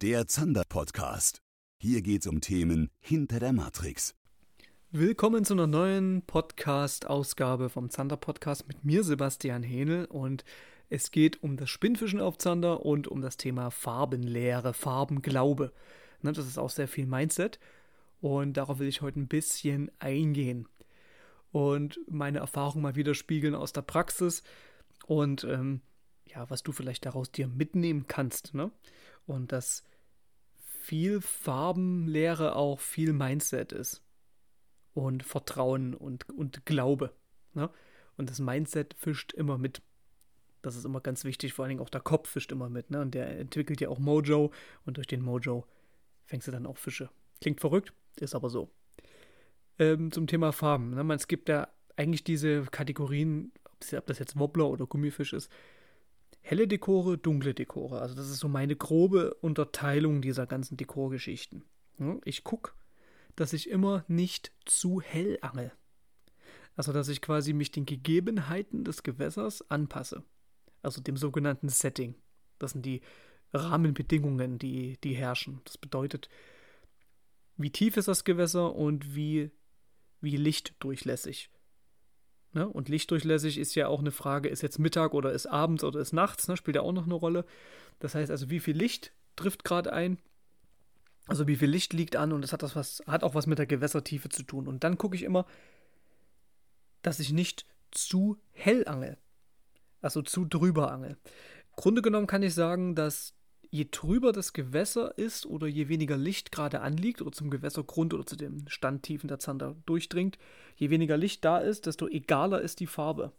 der Zander-Podcast. Hier geht's um Themen hinter der Matrix. Willkommen zu einer neuen Podcast-Ausgabe vom Zander-Podcast mit mir, Sebastian Hähnel. Und es geht um das Spinnfischen auf Zander und um das Thema Farbenlehre, Farbenglaube. Das ist auch sehr viel Mindset. Und darauf will ich heute ein bisschen eingehen. Und meine Erfahrung mal widerspiegeln aus der Praxis. Und ähm, ja, was du vielleicht daraus dir mitnehmen kannst. Ne? Und dass viel Farbenlehre auch viel Mindset ist. Und Vertrauen und, und Glaube. Ne? Und das Mindset fischt immer mit. Das ist immer ganz wichtig, vor allen Dingen auch der Kopf fischt immer mit. Ne? Und der entwickelt ja auch Mojo und durch den Mojo fängst du dann auch Fische. Klingt verrückt, ist aber so. Ähm, zum Thema Farben. Ne? Es gibt ja eigentlich diese Kategorien, ob das jetzt Wobbler oder Gummifisch ist, helle Dekore, dunkle Dekore. Also das ist so meine grobe Unterteilung dieser ganzen Dekorgeschichten. Ich gucke, dass ich immer nicht zu hell angel. Also dass ich quasi mich den Gegebenheiten des Gewässers anpasse. Also dem sogenannten Setting. Das sind die Rahmenbedingungen, die, die herrschen. Das bedeutet, wie tief ist das Gewässer und wie, wie lichtdurchlässig. Ne? Und lichtdurchlässig ist ja auch eine Frage, ist jetzt Mittag oder ist abends oder ist nachts, ne? spielt ja auch noch eine Rolle. Das heißt also, wie viel Licht trifft gerade ein? Also wie viel Licht liegt an und das hat, das was, hat auch was mit der Gewässertiefe zu tun. Und dann gucke ich immer, dass ich nicht zu hell angel. Also zu drüber angel. Grunde genommen kann ich sagen, dass je trüber das Gewässer ist oder je weniger Licht gerade anliegt oder zum Gewässergrund oder zu den Standtiefen der Zander durchdringt, je weniger Licht da ist, desto egaler ist die Farbe.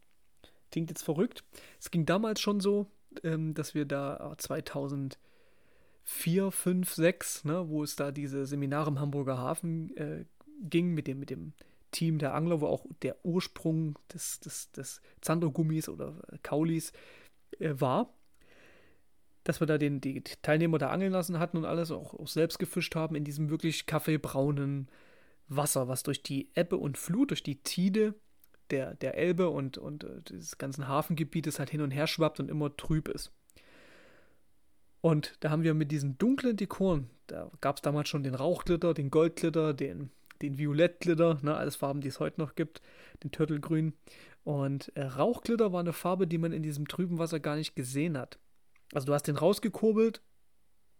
Klingt jetzt verrückt. Es ging damals schon so, ähm, dass wir da 2004, 5, 6, ne, wo es da diese Seminare im Hamburger Hafen äh, ging mit dem, mit dem Team der Angler, wo auch der Ursprung des, des, des Zandergummis oder Kaulis äh, war dass wir da den, die Teilnehmer da angeln lassen hatten und alles auch, auch selbst gefischt haben in diesem wirklich kaffeebraunen Wasser, was durch die Ebbe und Flut, durch die Tide der, der Elbe und, und äh, des ganzen Hafengebietes halt hin und her schwappt und immer trüb ist. Und da haben wir mit diesen dunklen Dekoren, da gab es damals schon den Rauchglitter, den Goldglitter, den, den Violettglitter, ne, alles Farben, die es heute noch gibt, den Turtelgrün. Und äh, Rauchglitter war eine Farbe, die man in diesem trüben Wasser gar nicht gesehen hat. Also du hast den rausgekurbelt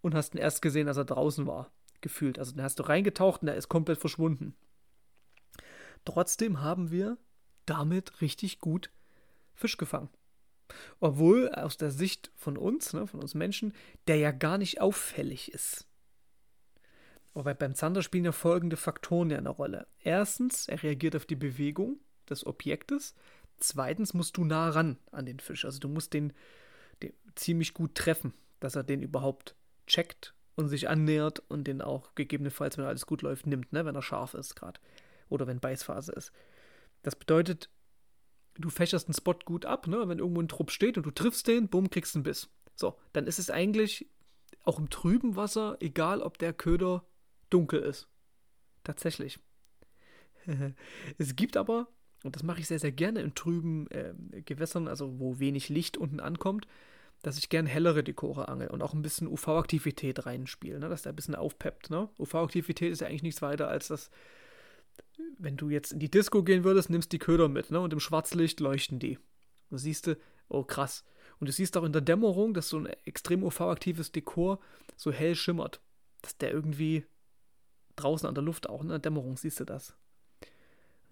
und hast ihn erst gesehen, als er draußen war, gefühlt. Also den hast du reingetaucht und er ist komplett verschwunden. Trotzdem haben wir damit richtig gut Fisch gefangen. Obwohl aus der Sicht von uns, ne, von uns Menschen, der ja gar nicht auffällig ist. Aber beim Zander spielen ja folgende Faktoren ja eine Rolle. Erstens, er reagiert auf die Bewegung des Objektes. Zweitens musst du nah ran an den Fisch. Also du musst den ziemlich gut treffen, dass er den überhaupt checkt und sich annähert und den auch gegebenenfalls, wenn alles gut läuft, nimmt, ne, wenn er scharf ist gerade oder wenn Beißphase ist. Das bedeutet, du fächerst einen Spot gut ab, ne, wenn irgendwo ein Trupp steht und du triffst den, bumm, kriegst einen Biss. So, dann ist es eigentlich auch im trüben Wasser egal, ob der Köder dunkel ist. Tatsächlich. es gibt aber, und das mache ich sehr, sehr gerne in trüben äh, Gewässern, also wo wenig Licht unten ankommt, dass ich gern hellere Dekore angel und auch ein bisschen UV-Aktivität reinspiele, ne, dass der ein bisschen aufpeppt. Ne? UV-Aktivität ist ja eigentlich nichts weiter als das, wenn du jetzt in die Disco gehen würdest, nimmst die Köder mit ne? und im Schwarzlicht leuchten die. Und siehst du, oh krass. Und du siehst auch in der Dämmerung, dass so ein extrem UV-aktives Dekor so hell schimmert. Dass der irgendwie draußen an der Luft auch in der Dämmerung siehst du das.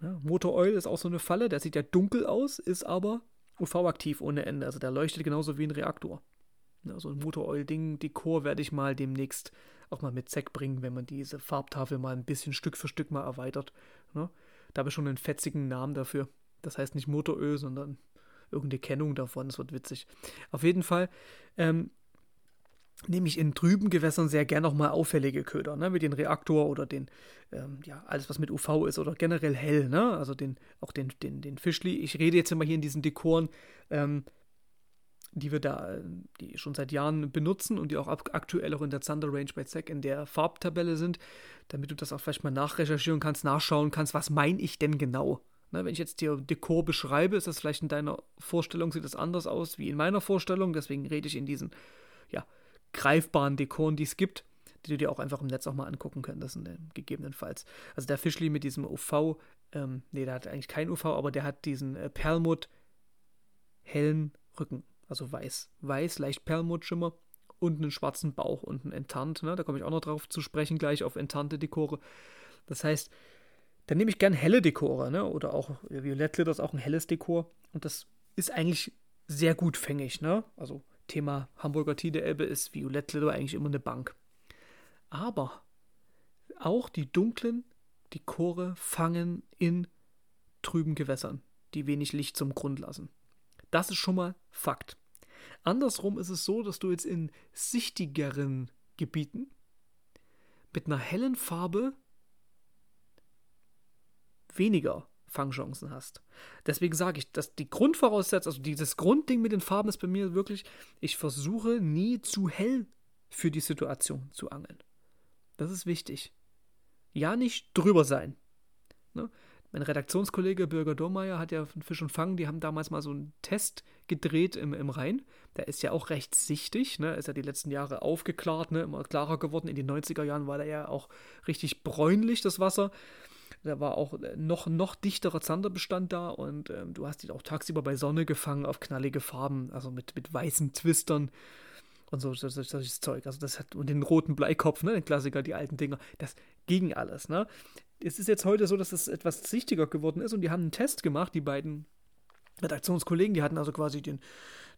Ne? Motor Oil ist auch so eine Falle, der sieht ja dunkel aus, ist aber UV-aktiv ohne Ende. Also der leuchtet genauso wie ein Reaktor. Ja, so ein Motor-Oil-Ding, Dekor werde ich mal demnächst auch mal mit Zack bringen, wenn man diese Farbtafel mal ein bisschen Stück für Stück mal erweitert. Ne? Da habe ich schon einen fetzigen Namen dafür. Das heißt nicht Motoröl, sondern irgendeine Kennung davon. Das wird witzig. Auf jeden Fall ähm, nehme ich in trüben Gewässern sehr gern auch mal auffällige Köder, ne, wie den Reaktor oder den, ähm, ja, alles was mit UV ist oder generell hell, ne, also den, auch den, den, den Fischli. Ich rede jetzt immer hier in diesen Dekoren, ähm, die wir da, äh, die schon seit Jahren benutzen und die auch aktuell auch in der Thunder Range bei Zack in der Farbtabelle sind, damit du das auch vielleicht mal nachrecherchieren kannst, nachschauen kannst, was meine ich denn genau. Ne, wenn ich jetzt dir Dekor beschreibe, ist das vielleicht in deiner Vorstellung, sieht das anders aus wie in meiner Vorstellung, deswegen rede ich in diesen, ja, greifbaren Dekoren, die es gibt, die du dir auch einfach im Netz auch mal angucken könntest, gegebenenfalls. Also der Fischli mit diesem UV, ähm, nee, der hat eigentlich kein UV, aber der hat diesen äh, Perlmutt hellen Rücken, also weiß. Weiß, leicht Perlmuttschimmer und einen schwarzen Bauch unten enttarnt. Ne? Da komme ich auch noch drauf zu sprechen, gleich auf enttarnte Dekore. Das heißt, dann nehme ich gern helle Dekore, ne? Oder auch Violettglitter ist auch ein helles Dekor. Und das ist eigentlich sehr gut fängig, ne? Also Thema Hamburger Tide Elbe ist Violettglitter eigentlich immer eine Bank. Aber auch die dunklen Dekore fangen in trüben Gewässern, die wenig Licht zum Grund lassen. Das ist schon mal Fakt. Andersrum ist es so, dass du jetzt in sichtigeren Gebieten mit einer hellen Farbe weniger Fangchancen hast. Deswegen sage ich, dass die Grundvoraussetzung, also dieses Grundding mit den Farben ist bei mir wirklich, ich versuche nie zu hell für die Situation zu angeln. Das ist wichtig. Ja, nicht drüber sein. Ne? Mein Redaktionskollege Bürger Dormeyer hat ja von Fisch und Fang, die haben damals mal so einen Test gedreht im, im Rhein. Der ist ja auch recht sichtig, ne? ist ja die letzten Jahre aufgeklärt, ne? immer klarer geworden. In den 90er Jahren war der ja auch richtig bräunlich, das Wasser. Da war auch noch, noch dichterer Zanderbestand da und ähm, du hast ihn auch tagsüber bei Sonne gefangen auf knallige Farben, also mit, mit weißen Twistern und so solches so, so Zeug. Also das hat und den roten Bleikopf, ne, den Klassiker, die alten Dinger. Das ging alles, ne? Es ist jetzt heute so, dass es etwas sichtiger geworden ist und die haben einen Test gemacht, die beiden Redaktionskollegen, die hatten also quasi den,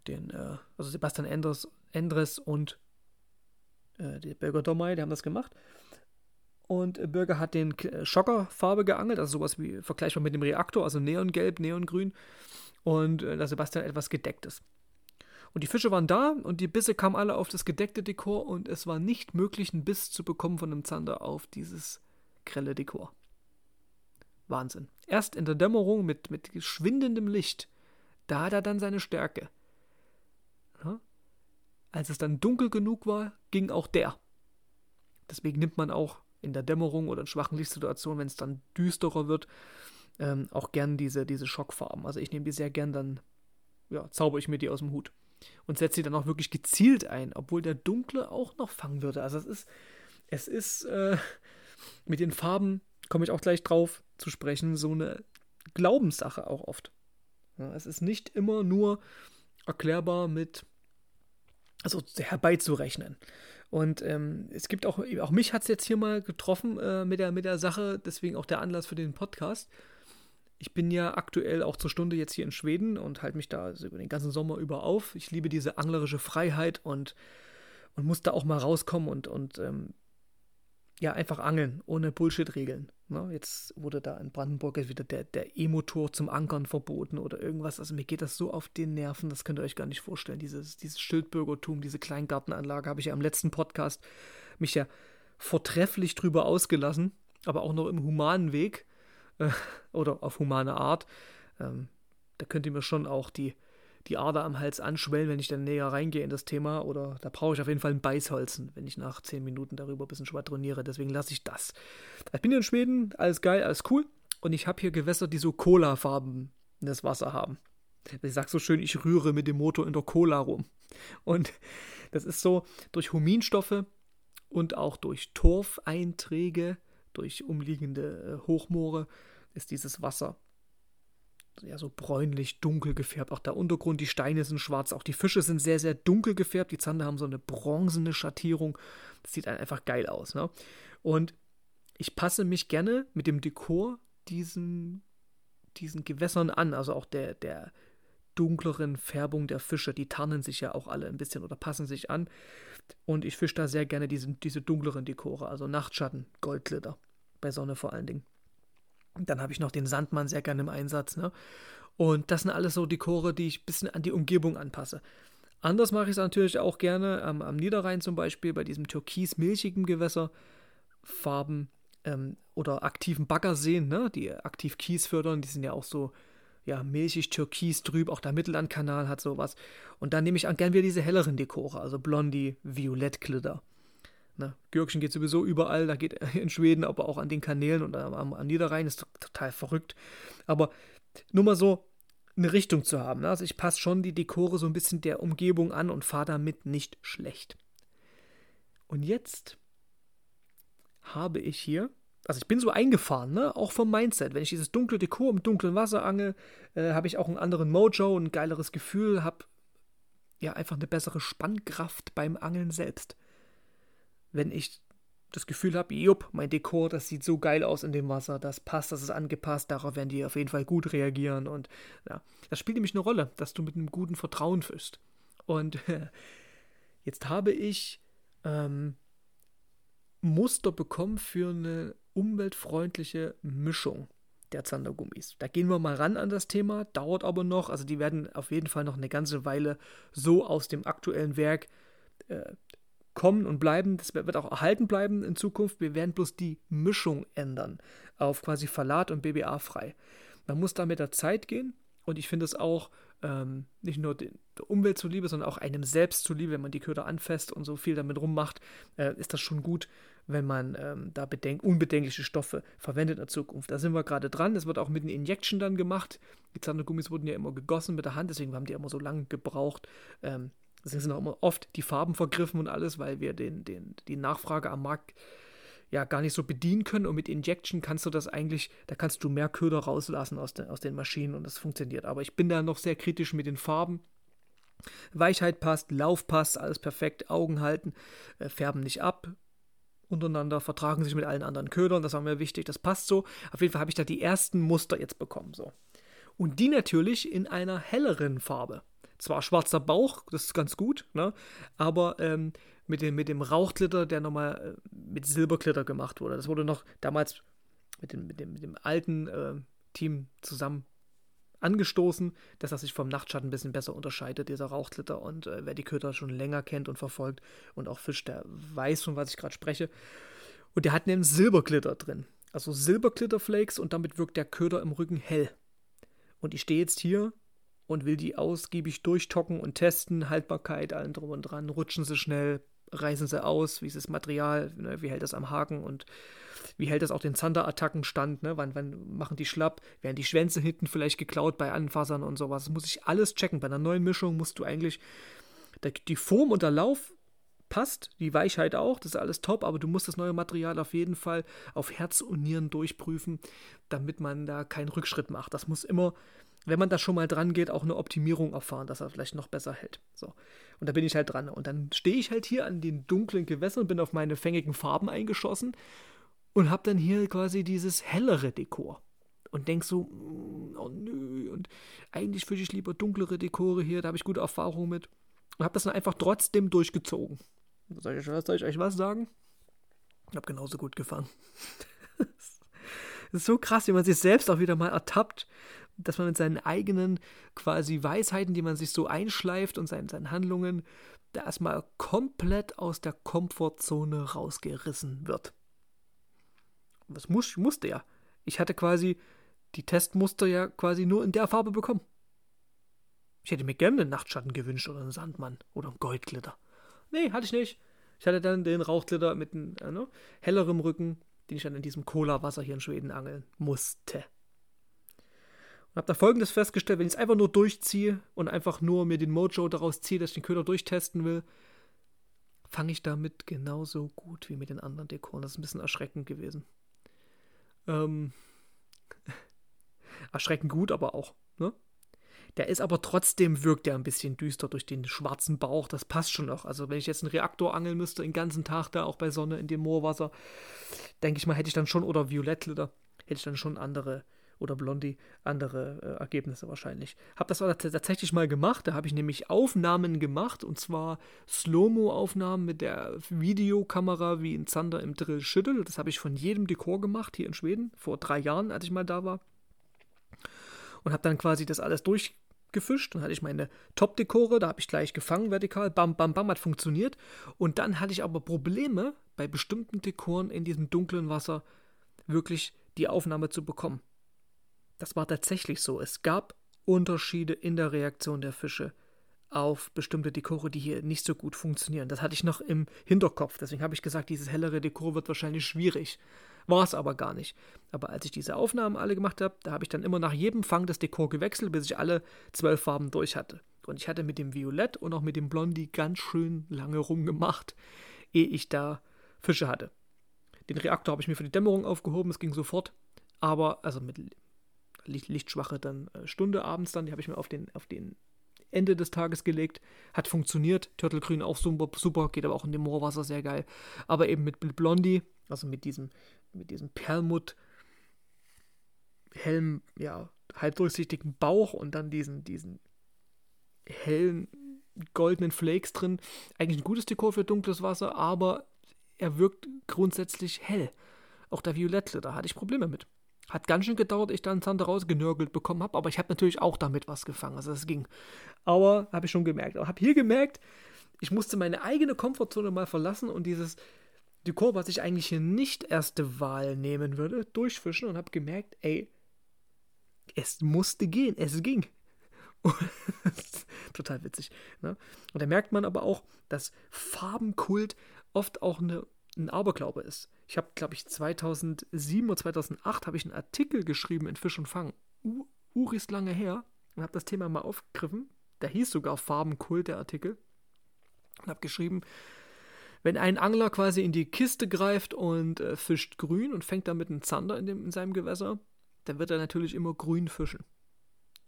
den, äh, also Sebastian Endres, Endres und äh, der Bürger Domay, die haben das gemacht. Und Bürger hat den Schockerfarbe geangelt, also sowas wie vergleichbar mit dem Reaktor, also Neongelb, Neongrün. Und äh, der Sebastian etwas gedecktes. Und die Fische waren da und die Bisse kamen alle auf das gedeckte Dekor und es war nicht möglich, einen Biss zu bekommen von einem Zander auf dieses grelle Dekor. Wahnsinn. Erst in der Dämmerung mit, mit schwindendem Licht, da hat er dann seine Stärke. Ja? Als es dann dunkel genug war, ging auch der. Deswegen nimmt man auch in der Dämmerung oder in schwachen Lichtsituationen, wenn es dann düsterer wird, ähm, auch gern diese, diese Schockfarben. Also ich nehme die sehr gern, dann ja, zauber ich mir die aus dem Hut. Und setze sie dann auch wirklich gezielt ein, obwohl der dunkle auch noch fangen würde. Also es ist, es ist äh, mit den Farben, komme ich auch gleich drauf zu sprechen, so eine Glaubenssache auch oft. Ja, es ist nicht immer nur erklärbar mit, also herbeizurechnen. Und ähm, es gibt auch, auch mich hat es jetzt hier mal getroffen äh, mit, der, mit der Sache, deswegen auch der Anlass für den Podcast. Ich bin ja aktuell auch zur Stunde jetzt hier in Schweden und halte mich da also über den ganzen Sommer über auf. Ich liebe diese anglerische Freiheit und, und muss da auch mal rauskommen und, und ähm, ja, einfach angeln, ohne Bullshit-Regeln. Ne? Jetzt wurde da in Brandenburg wieder der, der E-Motor zum Ankern verboten oder irgendwas. Also mir geht das so auf den Nerven, das könnt ihr euch gar nicht vorstellen. Dieses, dieses Schildbürgertum, diese Kleingartenanlage habe ich ja im letzten Podcast mich ja vortrefflich drüber ausgelassen, aber auch noch im humanen Weg äh, oder auf humane Art. Ähm, da könnt ihr mir schon auch die, die Ader am Hals anschwellen, wenn ich dann näher reingehe in das Thema. Oder da brauche ich auf jeden Fall ein Beißholzen, wenn ich nach zehn Minuten darüber ein bisschen schwadroniere. Deswegen lasse ich das. Ich bin hier in Schweden, alles geil, alles cool. Und ich habe hier Gewässer, die so Cola-Farben in das Wasser haben. Ich sage so schön, ich rühre mit dem Motor in der Cola rum. Und das ist so durch Huminstoffe und auch durch Torfeinträge, durch umliegende äh, Hochmoore, ist dieses Wasser ja, so bräunlich, dunkel gefärbt. Auch der Untergrund, die Steine sind schwarz, auch die Fische sind sehr, sehr dunkel gefärbt. Die Zander haben so eine bronzene Schattierung. Das sieht einfach geil aus. Ne? Und ich passe mich gerne mit dem Dekor diesen, diesen Gewässern an. Also auch der, der dunkleren Färbung der Fische. Die tarnen sich ja auch alle ein bisschen oder passen sich an. Und ich fische da sehr gerne diese, diese dunkleren Dekore, also Nachtschatten, Goldglitter. Bei Sonne vor allen Dingen. Dann habe ich noch den Sandmann sehr gerne im Einsatz. Ne? Und das sind alles so Dekore, die ich ein bisschen an die Umgebung anpasse. Anders mache ich es natürlich auch gerne am, am, Niederrhein zum Beispiel, bei diesem türkis-milchigen Gewässer. Farben ähm, oder aktiven Baggerseen, ne? die aktiv Kies fördern, die sind ja auch so ja, milchig, türkis, trüb, auch der Mittellandkanal hat sowas. Und dann nehme ich auch gern wieder diese helleren Dekore, also Blondie, Violettglitter. Ne? Gürkchen geht sowieso überall, da geht in Schweden, aber auch an den Kanälen und am, am Niederrhein ist total verrückt. Aber nur mal so eine Richtung zu haben. Ne? Also ich passe schon die Dekore so ein bisschen der Umgebung an und fahre damit nicht schlecht. Und jetzt habe ich hier, also ich bin so eingefahren, ne? auch vom Mindset. Wenn ich dieses dunkle Dekor im dunklen Wasser angel, äh, habe ich auch einen anderen Mojo, ein geileres Gefühl, habe ja einfach eine bessere Spannkraft beim Angeln selbst. Wenn ich das Gefühl habe, jupp, mein Dekor, das sieht so geil aus in dem Wasser, das passt, das ist angepasst, darauf werden die auf jeden Fall gut reagieren und ja, das spielt nämlich eine Rolle, dass du mit einem guten Vertrauen fischst. Und jetzt habe ich ähm, Muster bekommen für eine umweltfreundliche Mischung der Zandergummis. Da gehen wir mal ran an das Thema, dauert aber noch. Also die werden auf jeden Fall noch eine ganze Weile so aus dem aktuellen Werk äh, kommen und bleiben. Das wird auch erhalten bleiben in Zukunft. Wir werden bloß die Mischung ändern auf quasi Verlat und BBA frei. Man muss da mit der Zeit gehen und ich finde es auch ähm, nicht nur der Umwelt zuliebe, sondern auch einem selbst zuliebe, wenn man die Köder anfasst und so viel damit rummacht, äh, ist das schon gut, wenn man ähm, da bedenk unbedenkliche Stoffe verwendet in der Zukunft. Da sind wir gerade dran. Es wird auch mit den Injection dann gemacht. Die Zandergummis wurden ja immer gegossen mit der Hand, deswegen haben die immer so lange gebraucht. Ähm, deswegen sind auch immer oft die Farben vergriffen und alles, weil wir den, den, die Nachfrage am Markt ja gar nicht so bedienen können. Und mit Injection kannst du das eigentlich, da kannst du mehr Köder rauslassen aus, de, aus den Maschinen und das funktioniert. Aber ich bin da noch sehr kritisch mit den Farben. Weichheit passt, Lauf passt, alles perfekt, Augen halten, äh, färben nicht ab, untereinander, vertragen sich mit allen anderen Ködern, das war mir wichtig, das passt so. Auf jeden Fall habe ich da die ersten Muster jetzt bekommen, so. Und die natürlich in einer helleren Farbe. Zwar schwarzer Bauch, das ist ganz gut, ne? aber ähm, mit, dem, mit dem Rauchglitter, der nochmal äh, mit Silberglitter gemacht wurde. Das wurde noch damals mit dem, mit dem, mit dem alten äh, Team zusammen angestoßen, dass das sich vom Nachtschatten ein bisschen besser unterscheidet, dieser Rauchglitter. Und äh, wer die Köder schon länger kennt und verfolgt und auch fischt, der weiß, von was ich gerade spreche. Und der hat einen Silberglitter drin. Also Silberglitterflakes und damit wirkt der Köder im Rücken hell. Und ich stehe jetzt hier und will die ausgiebig durchtocken und testen. Haltbarkeit, allen drum und dran. Rutschen sie schnell, reißen sie aus, wie ist das Material, ne, wie hält das am Haken und wie hält das auch den Zander-Attacken stand, ne? wann, wann machen die schlapp, werden die Schwänze hinten vielleicht geklaut bei Anfassern und sowas. Das muss ich alles checken. Bei einer neuen Mischung musst du eigentlich, die Form und der Lauf passt, die Weichheit auch, das ist alles top, aber du musst das neue Material auf jeden Fall auf Herz und Nieren durchprüfen, damit man da keinen Rückschritt macht. Das muss immer wenn man da schon mal dran geht, auch eine Optimierung erfahren, dass er vielleicht noch besser hält. So. Und da bin ich halt dran. Und dann stehe ich halt hier an den dunklen Gewässern, bin auf meine fängigen Farben eingeschossen und habe dann hier quasi dieses hellere Dekor. Und denk so, mm, oh nö, und eigentlich würde ich lieber dunklere Dekore hier, da habe ich gute Erfahrungen mit. Und habe das dann einfach trotzdem durchgezogen. Soll ich, soll ich euch was sagen? Ich habe genauso gut gefangen. Das ist so krass, wie man sich selbst auch wieder mal ertappt, dass man mit seinen eigenen quasi Weisheiten, die man sich so einschleift und seinen, seinen Handlungen, da erstmal komplett aus der Komfortzone rausgerissen wird. Was muss, musste ja. Ich hatte quasi die Testmuster ja quasi nur in der Farbe bekommen. Ich hätte mir gerne einen Nachtschatten gewünscht oder einen Sandmann oder einen Goldglitter. Nee, hatte ich nicht. Ich hatte dann den Rauchglitter mit einem äh, ne, hellerem Rücken, den ich dann in diesem Cola-Wasser hier in Schweden angeln musste. Und habe da folgendes festgestellt, wenn ich es einfach nur durchziehe und einfach nur mir den Mojo daraus ziehe, dass ich den Köder durchtesten will, fange ich damit genauso gut wie mit den anderen Dekoren. Das ist ein bisschen erschreckend gewesen. Ähm, erschreckend gut, aber auch, ne? Der ist aber trotzdem, wirkt der ein bisschen düster durch den schwarzen Bauch. Das passt schon noch. Also, wenn ich jetzt einen Reaktor angeln müsste, den ganzen Tag da, auch bei Sonne in dem Moorwasser, denke ich mal, hätte ich dann schon, oder Violettglitter, hätte ich dann schon andere oder Blondie andere äh, Ergebnisse wahrscheinlich. Habe das aber tatsächlich mal gemacht. Da habe ich nämlich Aufnahmen gemacht und zwar Slow-Mo-Aufnahmen mit der Videokamera wie in Zander im Drill Schüttel. Das habe ich von jedem Dekor gemacht hier in Schweden vor drei Jahren, als ich mal da war. Und habe dann quasi das alles durchgefischt. Dann hatte ich meine Top-Dekore, da habe ich gleich gefangen vertikal. Bam, bam, bam, hat funktioniert. Und dann hatte ich aber Probleme bei bestimmten Dekoren in diesem dunklen Wasser wirklich die Aufnahme zu bekommen. Das war tatsächlich so. Es gab Unterschiede in der Reaktion der Fische auf bestimmte Dekore, die hier nicht so gut funktionieren. Das hatte ich noch im Hinterkopf. Deswegen habe ich gesagt, dieses hellere Dekor wird wahrscheinlich schwierig. War es aber gar nicht. Aber als ich diese Aufnahmen alle gemacht habe, da habe ich dann immer nach jedem Fang das Dekor gewechselt, bis ich alle zwölf Farben durch hatte. Und ich hatte mit dem Violett und auch mit dem Blondie ganz schön lange rumgemacht. ehe ich da Fische hatte. Den Reaktor habe ich mir für die Dämmerung aufgehoben, es ging sofort. Aber, also mit Licht, lichtschwache dann äh, Stunde abends dann, die habe ich mir auf den, auf den Ende des Tages gelegt. Hat funktioniert. Turtlegrün auch super, super, geht aber auch in dem Moorwasser sehr geil. Aber eben mit, Blondie, also mit diesem, mit diesem Perlmutt hellen, ja, halbdurchsichtigen Bauch und dann diesen, diesen hellen goldenen Flakes drin. Eigentlich ein gutes Dekor für dunkles Wasser, aber er wirkt grundsätzlich hell. Auch der Violette, da hatte ich Probleme mit. Hat ganz schön gedauert, ich dann Zander rausgenörgelt bekommen habe, aber ich habe natürlich auch damit was gefangen, also es ging. Aber habe ich schon gemerkt. Aber habe hier gemerkt, ich musste meine eigene Komfortzone mal verlassen und dieses Dekor, was ich eigentlich hier nicht erste Wahl nehmen würde, durchfischen und habe gemerkt, ey, es musste gehen, es ging. Total witzig. Ne? Und da merkt man aber auch, dass Farbenkult oft auch eine, ein Aberglaube ist. Ich habe, glaube ich, 2007 oder 2008 habe ich einen Artikel geschrieben in Fisch und Fang. Uh, Uris lange her und habe das Thema mal aufgegriffen. Da hieß sogar Farbenkult der Artikel. Und habe geschrieben, wenn ein Angler quasi in die Kiste greift und äh, fischt grün und fängt damit einen Zander in, dem, in seinem Gewässer, dann wird er natürlich immer grün fischen.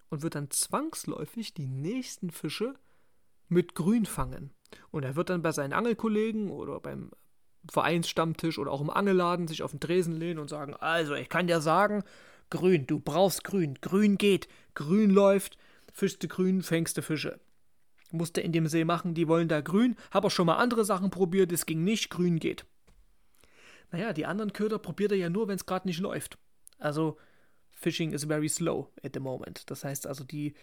Und wird dann zwangsläufig die nächsten Fische mit grün fangen. Und er wird dann bei seinen Angelkollegen oder beim Vereinsstammtisch oder auch im Angelladen sich auf den Tresen lehnen und sagen, also ich kann dir sagen, grün, du brauchst grün, grün geht, grün läuft, fischst grün, fängst du Fische. Musste in dem See machen, die wollen da grün, hab auch schon mal andere Sachen probiert, es ging nicht, grün geht. Naja, die anderen Köder probiert er ja nur, wenn es gerade nicht läuft. Also, Fishing is very slow at the moment. Das heißt also, die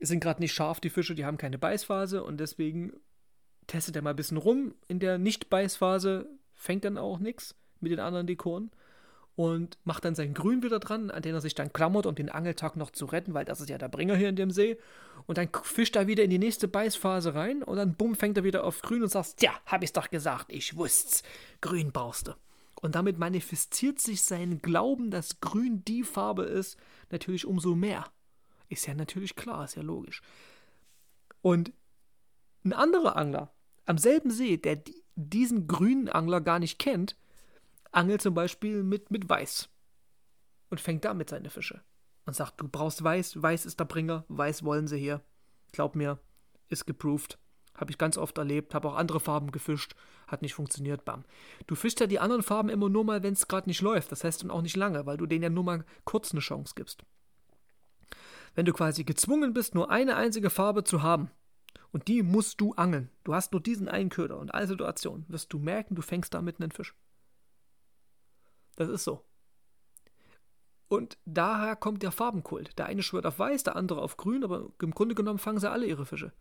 sind gerade nicht scharf, die Fische, die haben keine Beißphase und deswegen testet er mal ein bisschen rum. In der Nicht-Beißphase fängt dann auch nichts mit den anderen Dekoren und macht dann sein Grün wieder dran, an den er sich dann klammert, um den Angeltag noch zu retten, weil das ist ja der Bringer hier in dem See. Und dann fischt er wieder in die nächste Beißphase rein und dann bumm, fängt er wieder auf Grün und sagt, ja, hab ich's doch gesagt, ich wusste's. Grün brauchst du. Und damit manifestiert sich sein Glauben, dass Grün die Farbe ist, natürlich umso mehr. Ist ja natürlich klar, ist ja logisch. Und ein anderer Angler am selben See, der diesen grünen Angler gar nicht kennt, angelt zum Beispiel mit, mit Weiß und fängt damit seine Fische und sagt, du brauchst Weiß, Weiß ist der Bringer, Weiß wollen sie hier. Glaub mir, ist geproved. Habe ich ganz oft erlebt, habe auch andere Farben gefischt, hat nicht funktioniert, bam. Du fischst ja die anderen Farben immer nur mal, wenn es gerade nicht läuft, das heißt dann auch nicht lange, weil du denen ja nur mal kurz eine Chance gibst. Wenn du quasi gezwungen bist, nur eine einzige Farbe zu haben, und die musst du angeln, du hast nur diesen einen Köder und alle Situationen, wirst du merken, du fängst damit einen Fisch. Das ist so. Und daher kommt der Farbenkult. Der eine schwört auf weiß, der andere auf grün, aber im Grunde genommen fangen sie alle ihre Fische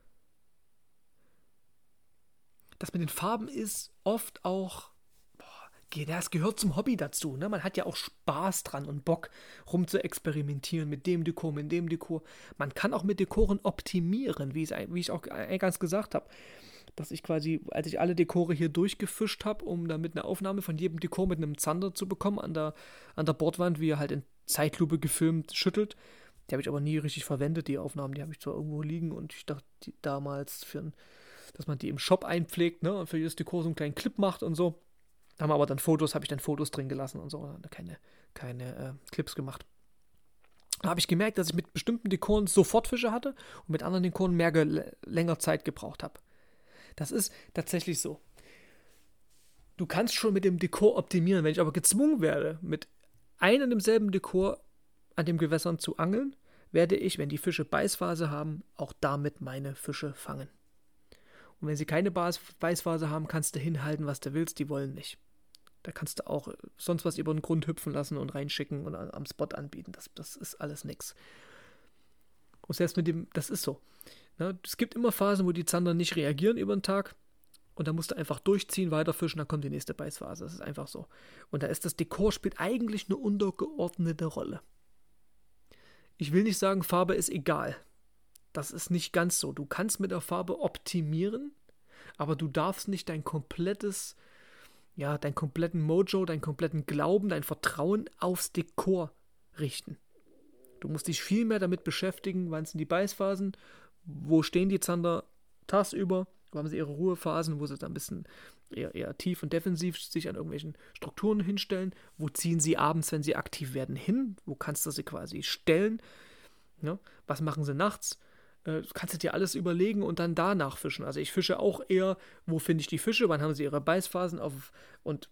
das mit den Farben ist oft auch, das gehört zum Hobby dazu. Ne? Man hat ja auch Spaß dran und Bock, rum zu experimentieren mit dem Dekor, mit dem Dekor. Man kann auch mit Dekoren optimieren, wie, wie ich auch ganz gesagt habe. Dass ich quasi, als ich alle Dekore hier durchgefischt habe, um damit eine Aufnahme von jedem Dekor mit einem Zander zu bekommen an der, an der Bordwand, wie er halt in Zeitlupe gefilmt schüttelt. Die habe ich aber nie richtig verwendet, die Aufnahmen. Die habe ich zwar irgendwo liegen und ich dachte damals für dass man die im Shop einpflegt ne, und für jedes Dekor so einen kleinen Clip macht und so. Da haben aber dann Fotos, habe ich dann Fotos drin gelassen und so, keine, keine äh, Clips gemacht. Da habe ich gemerkt, dass ich mit bestimmten Dekoren sofort Fische hatte und mit anderen Dekoren mehr länger Zeit gebraucht habe. Das ist tatsächlich so. Du kannst schon mit dem Dekor optimieren. Wenn ich aber gezwungen werde, mit einem und demselben Dekor an den Gewässern zu angeln, werde ich, wenn die Fische Beißphase haben, auch damit meine Fische fangen. Und wenn sie keine Beißphase haben, kannst du hinhalten, was du willst, die wollen nicht. Da kannst du auch sonst was über den Grund hüpfen lassen und reinschicken und am Spot anbieten. Das, das ist alles nix. Und selbst mit dem, das ist so. Ne? Es gibt immer Phasen, wo die Zander nicht reagieren über den Tag. Und da musst du einfach durchziehen, weiterfischen, dann kommt die nächste Beißphase. Das ist einfach so. Und da ist das Dekor spielt eigentlich eine untergeordnete Rolle. Ich will nicht sagen, Farbe ist egal. Das ist nicht ganz so. Du kannst mit der Farbe optimieren, aber du darfst nicht dein komplettes, ja, deinen kompletten Mojo, deinen kompletten Glauben, dein Vertrauen aufs Dekor richten. Du musst dich viel mehr damit beschäftigen, wann sind die Beißphasen, wo stehen die Zander tagsüber, wo haben sie ihre Ruhephasen, wo sie dann ein bisschen eher, eher tief und defensiv sich an irgendwelchen Strukturen hinstellen. Wo ziehen sie abends, wenn sie aktiv werden, hin? Wo kannst du sie quasi stellen? Ja? Was machen sie nachts? Äh, kannst du dir alles überlegen und dann danach fischen. Also ich fische auch eher, wo finde ich die Fische, wann haben sie ihre Beißphasen auf und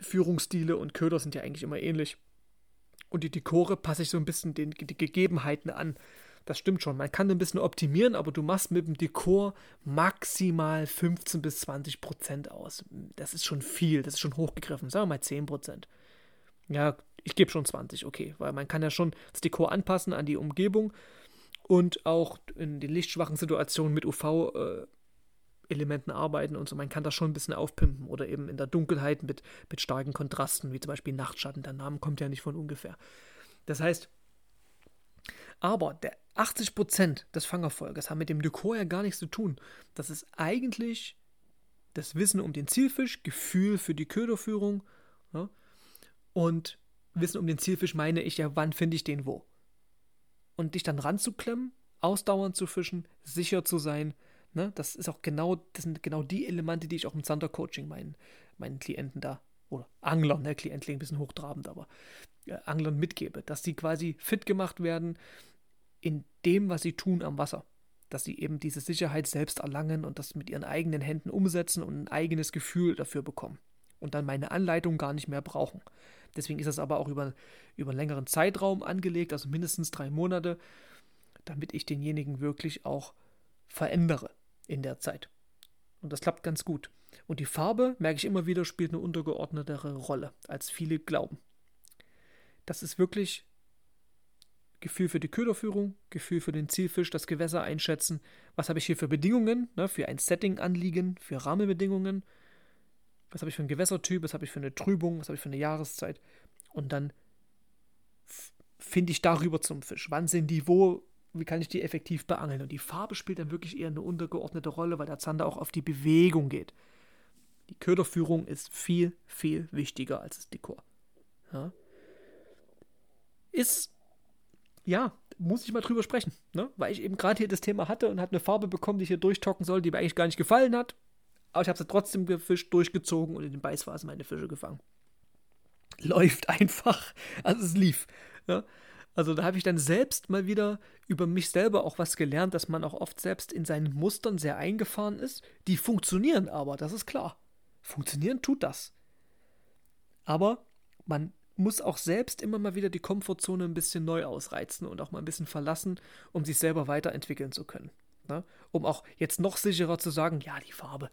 Führungsstile und Köder sind ja eigentlich immer ähnlich. Und die Dekore passe ich so ein bisschen den die Gegebenheiten an. Das stimmt schon. Man kann ein bisschen optimieren, aber du machst mit dem Dekor maximal 15 bis 20 Prozent aus. Das ist schon viel, das ist schon hochgegriffen. Sagen wir mal 10 Prozent. Ja, ich gebe schon 20, okay, weil man kann ja schon das Dekor anpassen an die Umgebung und auch in den lichtschwachen Situationen mit UV-Elementen äh, arbeiten und so. Man kann das schon ein bisschen aufpimpen oder eben in der Dunkelheit mit, mit starken Kontrasten, wie zum Beispiel Nachtschatten. Der Name kommt ja nicht von ungefähr. Das heißt, aber der 80% des Fangerfolges haben mit dem Dekor ja gar nichts zu tun. Das ist eigentlich das Wissen um den Zielfisch, Gefühl für die Köderführung ja, und Wissen um den Zielfisch meine ich ja, wann finde ich den wo. Und dich dann ranzuklemmen, ausdauernd zu fischen, sicher zu sein, ne, das ist auch genau, das sind genau die Elemente, die ich auch im Zander-Coaching meinen, meinen Klienten da, oder Anglern, ne, Klient ein bisschen hochtrabend, aber äh, Anglern mitgebe, dass sie quasi fit gemacht werden, in dem, was sie tun am Wasser. Dass sie eben diese Sicherheit selbst erlangen und das mit ihren eigenen Händen umsetzen und ein eigenes Gefühl dafür bekommen. Und dann meine Anleitung gar nicht mehr brauchen. Deswegen ist das aber auch über, über einen längeren Zeitraum angelegt, also mindestens drei Monate, damit ich denjenigen wirklich auch verändere in der Zeit. Und das klappt ganz gut. Und die Farbe, merke ich immer wieder, spielt eine untergeordnetere Rolle, als viele glauben. Das ist wirklich Gefühl für die Köderführung, Gefühl für den Zielfisch, das Gewässer einschätzen. Was habe ich hier für Bedingungen, ne, für ein Setting anliegen, für Rahmenbedingungen? Was habe ich für einen Gewässertyp, was habe ich für eine Trübung, was habe ich für eine Jahreszeit? Und dann finde ich darüber zum Fisch. Wann sind die wo? Wie kann ich die effektiv beangeln? Und die Farbe spielt dann wirklich eher eine untergeordnete Rolle, weil der Zander auch auf die Bewegung geht. Die Köderführung ist viel, viel wichtiger als das Dekor. Ja? Ist ja, muss ich mal drüber sprechen, ne? Weil ich eben gerade hier das Thema hatte und habe eine Farbe bekommen, die ich hier durchtocken soll, die mir eigentlich gar nicht gefallen hat. Aber ich habe sie trotzdem gefischt, durchgezogen und in den Beißphasen meine Fische gefangen. Läuft einfach. Also es lief. Ja? Also da habe ich dann selbst mal wieder über mich selber auch was gelernt, dass man auch oft selbst in seinen Mustern sehr eingefahren ist. Die funktionieren aber, das ist klar. Funktionieren tut das. Aber man muss auch selbst immer mal wieder die Komfortzone ein bisschen neu ausreizen und auch mal ein bisschen verlassen, um sich selber weiterentwickeln zu können. Ne? Um auch jetzt noch sicherer zu sagen, ja, die Farbe.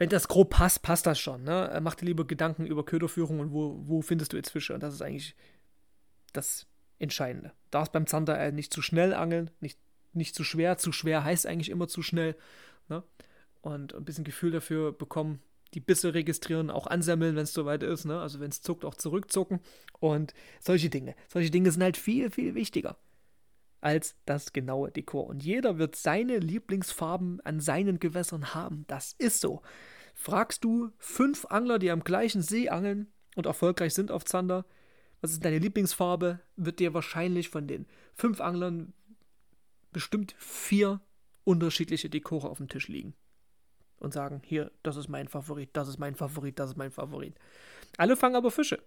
Wenn das grob passt, passt das schon. Ne? Mach dir lieber Gedanken über Köderführung und wo, wo findest du jetzt Fische. Und das ist eigentlich das Entscheidende. Darfst beim Zander nicht zu schnell angeln, nicht, nicht zu schwer. Zu schwer heißt eigentlich immer zu schnell. Ne? Und ein bisschen Gefühl dafür bekommen, die Bisse registrieren, auch ansammeln, wenn es soweit ist, ne? Also wenn es zuckt, auch zurückzucken. Und solche Dinge. Solche Dinge sind halt viel, viel wichtiger als das genaue Dekor. Und jeder wird seine Lieblingsfarben an seinen Gewässern haben. Das ist so. Fragst du fünf Angler, die am gleichen See angeln und erfolgreich sind auf Zander, was ist deine Lieblingsfarbe, wird dir wahrscheinlich von den fünf Anglern bestimmt vier unterschiedliche Dekore auf dem Tisch liegen und sagen, hier, das ist mein Favorit, das ist mein Favorit, das ist mein Favorit. Alle fangen aber Fische.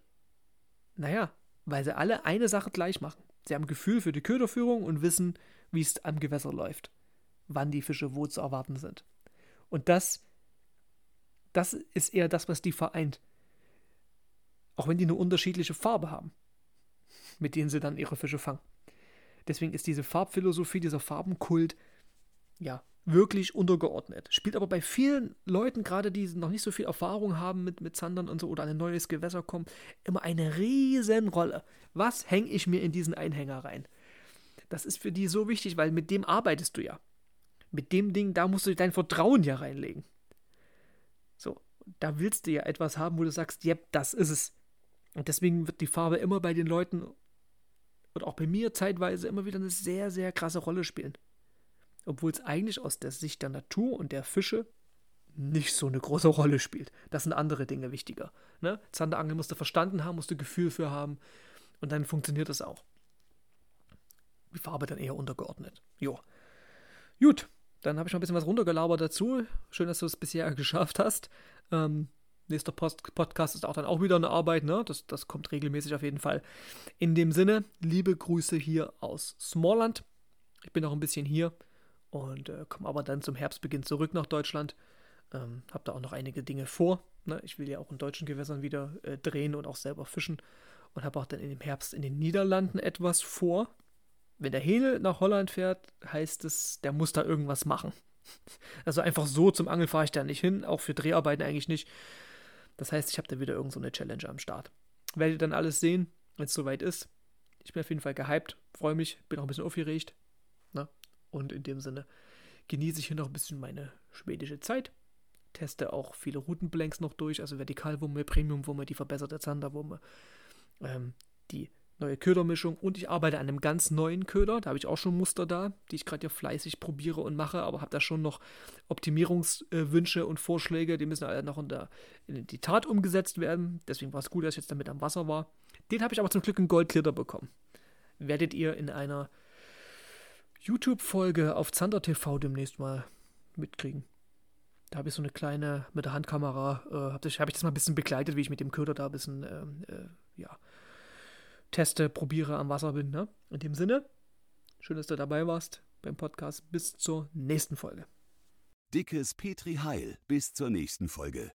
Naja, weil sie alle eine Sache gleich machen. Sie haben Gefühl für die Köderführung und wissen, wie es am Gewässer läuft, wann die Fische wo zu erwarten sind. Und das, das ist eher das, was die vereint. Auch wenn die eine unterschiedliche Farbe haben, mit denen sie dann ihre Fische fangen. Deswegen ist diese Farbphilosophie, dieser Farbenkult, ja, wirklich untergeordnet. Spielt aber bei vielen Leuten, gerade die noch nicht so viel Erfahrung haben mit, mit Zandern und so oder ein neues Gewässer kommen, immer eine riesen Rolle. Was hänge ich mir in diesen Einhänger rein? Das ist für die so wichtig, weil mit dem arbeitest du ja. Mit dem Ding, da musst du dein Vertrauen ja reinlegen. So, da willst du ja etwas haben, wo du sagst, yep, das ist es. Und deswegen wird die Farbe immer bei den Leuten und auch bei mir zeitweise immer wieder eine sehr, sehr krasse Rolle spielen obwohl es eigentlich aus der Sicht der Natur und der Fische nicht so eine große Rolle spielt. Das sind andere Dinge wichtiger. Ne? Zanderangeln musst du verstanden haben, musst du Gefühl für haben und dann funktioniert das auch. Die Farbe dann eher untergeordnet. Jo. Gut, dann habe ich noch ein bisschen was runtergelabert dazu. Schön, dass du es bisher geschafft hast. Ähm, nächster Post Podcast ist auch dann auch wieder eine Arbeit, ne? Das, das kommt regelmäßig auf jeden Fall. In dem Sinne, liebe Grüße hier aus Smallland. Ich bin noch ein bisschen hier und äh, komme aber dann zum Herbstbeginn zurück nach Deutschland. Ähm, habe da auch noch einige Dinge vor. Ne? Ich will ja auch in deutschen Gewässern wieder äh, drehen und auch selber fischen. Und habe auch dann dem Herbst in den Niederlanden etwas vor wenn der Hähnel nach Holland fährt, heißt es, der muss da irgendwas machen. Also einfach so zum Angeln fahre ich da nicht hin, auch für Dreharbeiten eigentlich nicht. Das heißt, ich habe da wieder irgendeine so Challenge am Start. Werdet ihr dann alles sehen, wenn es soweit ist. Ich bin auf jeden Fall gehypt, freue mich, bin auch ein bisschen aufgeregt. Und in dem Sinne genieße ich hier noch ein bisschen meine schwedische Zeit. Teste auch viele Routenblanks noch durch, also Vertikalwumme, Premiumwumme, die verbesserte Zanderwumme, ähm, die neue Ködermischung und ich arbeite an einem ganz neuen Köder. Da habe ich auch schon Muster da, die ich gerade hier fleißig probiere und mache, aber habe da schon noch Optimierungswünsche und Vorschläge, die müssen alle noch in, der, in die Tat umgesetzt werden. Deswegen war es gut, dass ich jetzt damit am Wasser war. Den habe ich aber zum Glück in Goldglitter bekommen. Werdet ihr in einer YouTube-Folge auf Zander TV demnächst mal mitkriegen. Da habe ich so eine kleine, mit der Handkamera, äh, habe ich, hab ich das mal ein bisschen begleitet, wie ich mit dem Köder da ein bisschen, ähm, äh, ja, teste, probiere, am Wasser bin. Ne? In dem Sinne, schön, dass du dabei warst beim Podcast. Bis zur nächsten Folge. Dickes Petri Heil. Bis zur nächsten Folge.